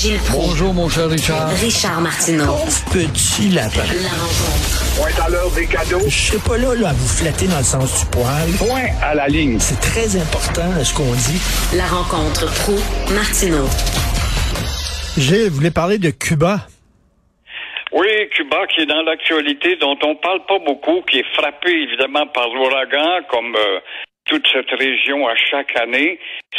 Gilles Proulx. Bonjour, mon cher Richard. Richard Martineau. Petit lapin. La rencontre. Point à l'heure des cadeaux. Je serai pas là, là à vous flatter dans le sens du poil. Point à la ligne. C'est très important ce qu'on dit. La rencontre pro martineau Gilles, vous voulez parler de Cuba? Oui, Cuba qui est dans l'actualité, dont on parle pas beaucoup, qui est frappé évidemment par l'ouragan, comme euh, toute cette région à chaque année.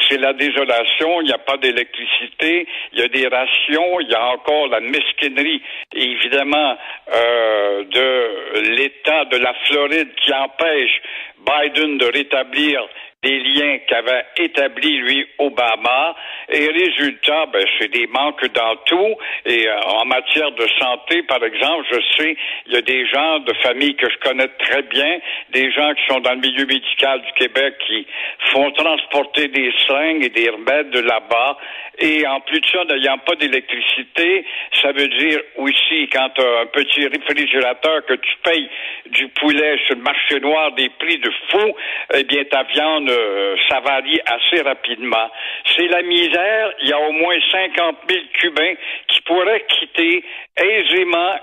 C'est la désolation, il n'y a pas d'électricité, il y a des rations, il y a encore la mesquinerie, évidemment, euh, de l'État de la Floride qui empêche Biden de rétablir des liens qu'avait établis, lui, Obama. Et résultat, ben, c'est des manques dans tout. Et euh, en matière de santé, par exemple, je sais, il y a des gens de famille que je connais très bien, des gens qui sont dans le milieu médical du Québec qui font transporter des seringues et des remèdes de là-bas. Et en plus de ça, n'ayant pas d'électricité, ça veut dire aussi, quand tu as un petit réfrigérateur que tu payes du poulet sur le marché noir des prix de fou, eh bien, ta viande euh, ça varie assez rapidement. C'est la misère. Il y a au moins 50 000 Cubains qui pourraient quitter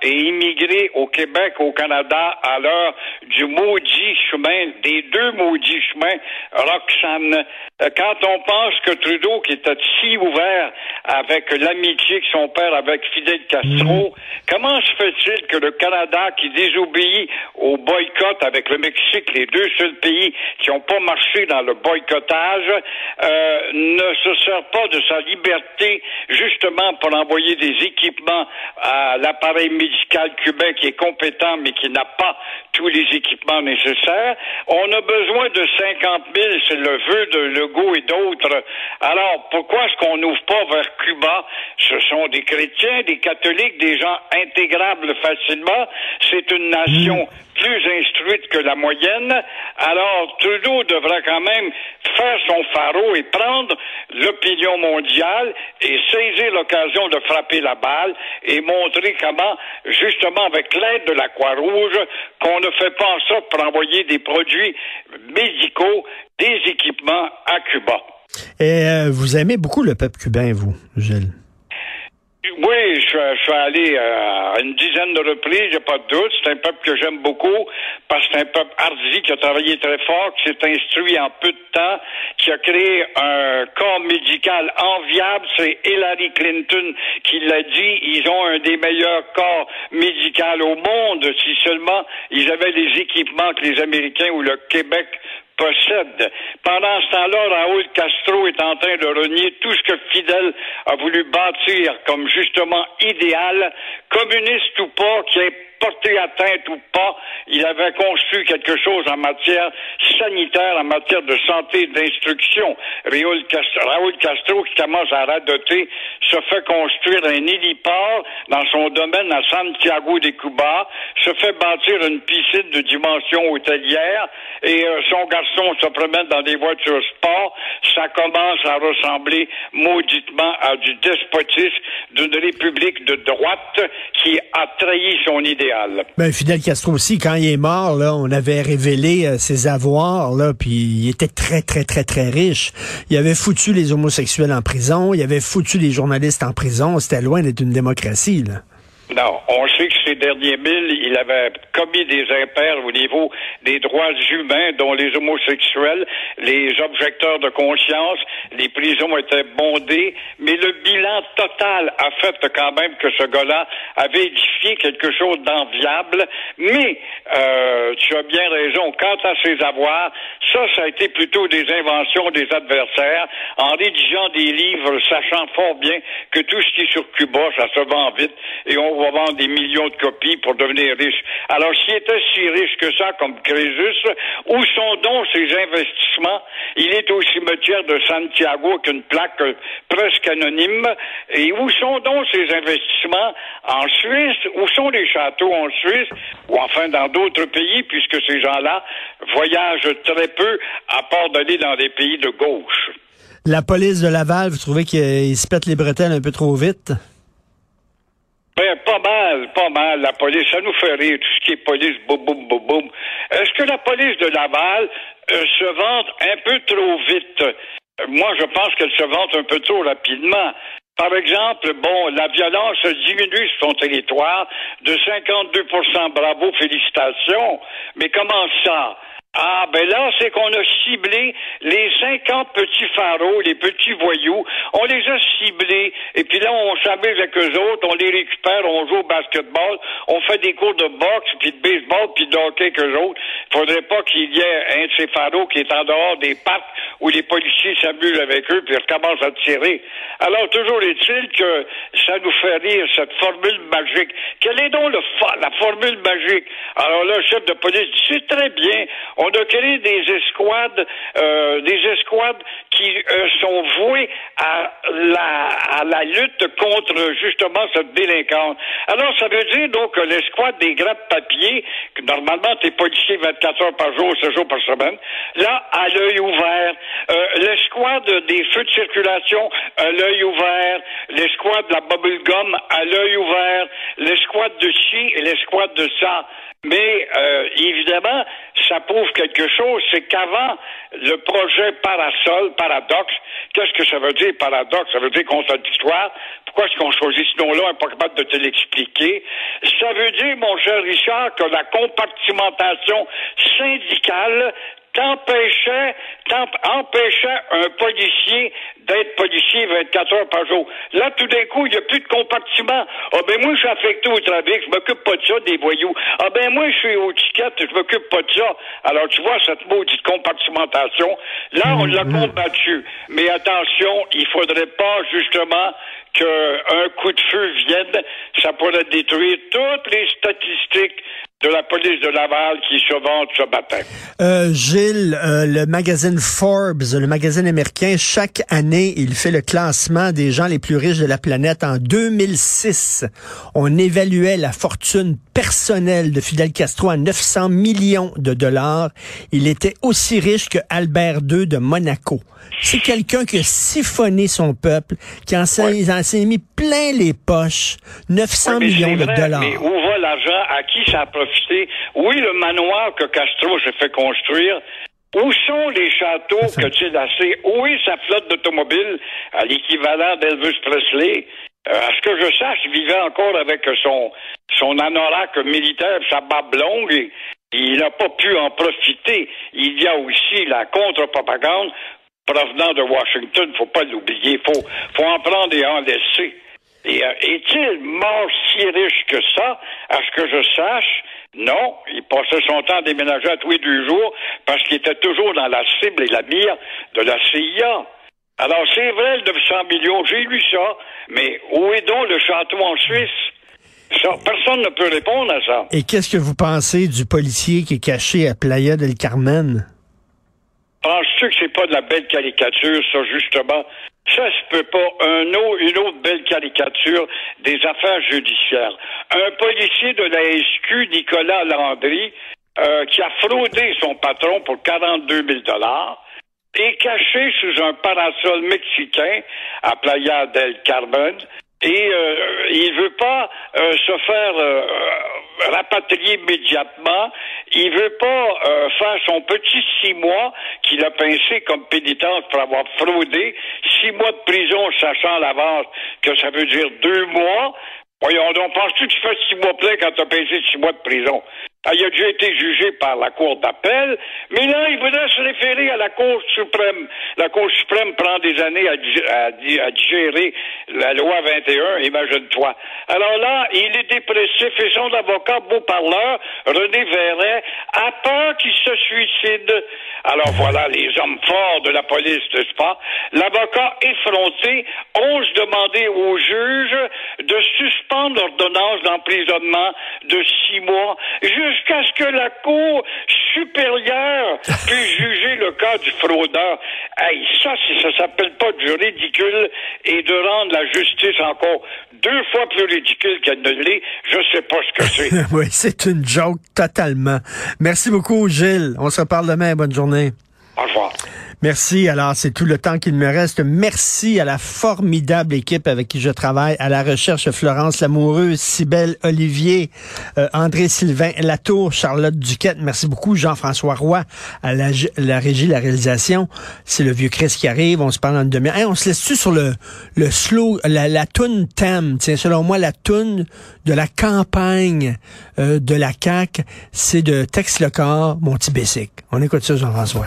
et immigrer au Québec, au Canada, à l'heure du maudit chemin, des deux maudits chemins, Roxane. Euh, quand on pense que Trudeau, qui était si ouvert avec l'amitié que son père avec Fidel Castro, comment se fait-il que le Canada, qui désobéit au boycott avec le Mexique, les deux seuls pays qui n'ont pas marché dans le boycottage, euh, ne se sert pas de sa liberté justement pour envoyer des équipements à l'appareil médical cubain qui est compétent mais qui n'a pas tous les équipements nécessaires. On a besoin de 50 000, c'est le vœu de Legault et d'autres. Alors, pourquoi est-ce qu'on n'ouvre pas vers Cuba? Ce sont des chrétiens, des catholiques, des gens intégrables facilement. C'est une nation plus instruite que la moyenne. Alors, Trudeau devrait quand même faire son pharaon et prendre l'opinion mondiale et saisir l'occasion de frapper la balle et montrer comment, justement, avec l'aide de la Croix-Rouge, qu'on ne fait pas en sorte pour envoyer des produits médicaux, des équipements à Cuba. Et euh, vous aimez beaucoup le peuple cubain, vous, Gilles? Oui, je, suis allé à une dizaine de reprises, j'ai pas de doute. C'est un peuple que j'aime beaucoup parce que c'est un peuple hardi qui a travaillé très fort, qui s'est instruit en peu de temps, qui a créé un corps médical enviable. C'est Hillary Clinton qui l'a dit. Ils ont un des meilleurs corps médicaux au monde. Si seulement ils avaient les équipements que les Américains ou le Québec possède. Pendant ce temps-là, Raoul Castro est en train de renier tout ce que Fidel a voulu bâtir comme justement idéal, communiste ou pas, qui est porté atteinte ou pas, il avait construit quelque chose en matière sanitaire, en matière de santé et d'instruction. Raoul Castro, Raoul Castro, qui commence à radoter, se fait construire un héliport dans son domaine à Santiago de Cuba, se fait bâtir une piscine de dimension hôtelière et euh, son garçon se promène dans des voitures sport. Ça commence à ressembler mauditement à du despotisme d'une république de droite qui a trahi son idée ben, Fidel Castro aussi, quand il est mort, là, on avait révélé euh, ses avoirs, là, puis il était très, très, très, très riche. Il avait foutu les homosexuels en prison, il avait foutu les journalistes en prison. C'était loin d'être une démocratie, là. Non, on sait que ces derniers milles, il avait commis des impairs au niveau des droits humains, dont les homosexuels, les objecteurs de conscience, les prisons étaient bondées, mais le bilan total a fait quand même que ce gars-là avait édifié quelque chose d'enviable. Mais euh, tu as bien raison, quant à ses avoirs, ça, ça a été plutôt des inventions des adversaires, en rédigeant des livres, sachant fort bien que tout ce qui est sur Cuba, ça se vend vite, et on vendre des millions de copies pour devenir riche. Alors, s'il était si riche que ça, comme Crésus, où sont donc ses investissements? Il est au cimetière de Santiago avec une plaque presque anonyme. Et où sont donc ses investissements? En Suisse? Où sont les châteaux en Suisse? Ou enfin dans d'autres pays, puisque ces gens-là voyagent très peu, à part d'aller dans des pays de gauche. La police de Laval, vous trouvez qu'ils se pètent les bretelles un peu trop vite? Ben, pas mal, pas mal, la police. Ça nous fait rire, tout ce qui est police, boum, boum, boum, boum. Est-ce que la police de Laval euh, se vante un peu trop vite? Moi, je pense qu'elle se vante un peu trop rapidement. Par exemple, bon, la violence diminue sur son territoire de 52% Bravo, félicitations. Mais comment ça? Ah, ben là, c'est qu'on a ciblé les 50 petits pharaons, les petits voyous. On les a ciblés. Et puis là, on s'amuse avec eux autres, on les récupère, on joue au basketball, on fait des cours de boxe, puis de baseball, puis de hockey avec eux autres. Faudrait pas qu'il y ait un de ces pharaons qui est en dehors des parcs où les policiers s'amusent avec eux, puis recommencent à tirer. Alors, toujours est-il que ça nous fait rire, cette formule magique. Quelle est donc le la formule magique? Alors là, le chef de police dit, c'est très bien, on a créé des escouades, euh, des escouades qui euh, sont vouées à la, à la lutte contre justement cette délinquance. Alors, ça veut dire donc que l'escouade des grappes papier, que normalement t'es policier 24 heures par jour, 7 jours par semaine, là, à l'œil ouvert, euh, l'escouade des feux de circulation, à l'œil ouvert, l'escouade de la bubble gum, à l'œil ouvert, l'escouade de chi et l'escouade de ça. Mais euh, évidemment, ça prouve quelque chose, c'est qu'avant le projet Parasol, Paradoxe, qu'est-ce que ça veut dire paradoxe? Ça veut dire contradictoire. Pourquoi est-ce qu'on choisit ce nom-là, on n'est pas capable de te l'expliquer? Ça veut dire, mon cher Richard, que la compartimentation syndicale t'empêchait, empêchait un policier d'être policier 24 heures par jour. Là, tout d'un coup, il n'y a plus de compartiment. Ah ben moi, je suis affecté au trafic, je m'occupe pas de ça, des voyous. Ah ben moi, je suis au ticket, je m'occupe pas de ça. Alors, tu vois, cette maudite compartimentation, là, on l'a Mhm. combattu. Mais attention, il faudrait pas, justement, qu'un coup de feu vienne, ça pourrait détruire toutes les statistiques de la police de Laval qui se vendent ce matin. Euh, Gilles, euh, le magazine Forbes, le magazine américain, chaque année, il fait le classement des gens les plus riches de la planète. En 2006, on évaluait la fortune personnelle de Fidel Castro à 900 millions de dollars. Il était aussi riche que Albert II de Monaco. C'est quelqu'un qui a siphonné son peuple, qui en s'est Ouais. mis plein les poches. 900 Oui, mais millions de dollars. Mais où va l'argent? À qui ça a profité? Oui, le manoir que Castro s'est fait construire. Où sont les châteaux que tu? Où est sa flotte d'automobiles à l'équivalent d'Elvis Presley? Euh, à ce que je sache, il vivait encore avec son, son anorak militaire, sa barbe longue, et il n'a pas pu en profiter. Il y a aussi la contre-propagande provenant de Washington, faut pas l'oublier, faut, faut en prendre et en laisser. Et euh, est-il mort si riche que ça? À ce que je sache, non. Il passait son temps à déménager à tous les deux jours parce qu'il était toujours dans la cible et la mire de la CIA. Alors, c'est vrai, le 900 millions, j'ai lu ça, mais où est donc le château en Suisse? Ça, personne ne peut répondre à ça. Et qu'est-ce que vous pensez du policier qui est caché à Playa del Carmen? Penses-tu que c'est pas de la belle caricature, ça, justement? Ça se peut pas. Un autre, une autre belle caricature des affaires judiciaires. Un policier de la SQ, Nicolas Landry, euh, qui a fraudé son patron pour 42 000 dollars, est caché sous un parasol mexicain à Playa del Carmen et euh, il veut pas euh, se faire euh, rapatrier immédiatement. Il veut pas euh, faire son petit six mois qu'il a pincé comme pénitence pour avoir fraudé. Six mois de prison, sachant à l'avance que ça veut dire deux mois. Voyons donc, penses-tu que tu fais six mois plein quand tu as pincé six mois de prison? Ah, il a déjà été jugé par la Cour d'appel, mais là, il voudrait se référer à la Cour suprême. La Cour suprême prend des années à, dig- à di- à digérer la loi 21, imagine-toi. Alors là, il est dépressif et son avocat, beau parleur, René Verret, a peur qu'il se suicide. Alors voilà les hommes forts de la police, n'est-ce pas? L'avocat effronté ose demander au juge de suspendre l'ordonnance d'emprisonnement de six mois jusqu'à ce que la Cour supérieure puisse juger le cas du fraudeur. Hey, ça, si ça s'appelle pas du ridicule et de rendre la justice encore deux fois plus ridicule qu'elle ne l'est, je sais pas ce que c'est. oui, c'est une joke totalement. Merci beaucoup, Gilles. On se reparle demain. Bonne journée. Merci. Alors, c'est tout le temps qu'il me reste. Merci à la formidable équipe avec qui je travaille, à la recherche Florence Lamoureuse, Cybelle Olivier, euh, André Sylvain Latour, Charlotte Duquette. Merci beaucoup. Jean-François Roy à la, la, régie, la réalisation. C'est le vieux Chris qui arrive. On se parle en demi-heure. Hey, on se laisse-tu sur le, le slow, la, la toune thème? Tiens, selon moi, la toune de la campagne euh, de la CAQ, c'est de Tex Le Corps, Mon petit Bessic. On écoute ça, Jean-François.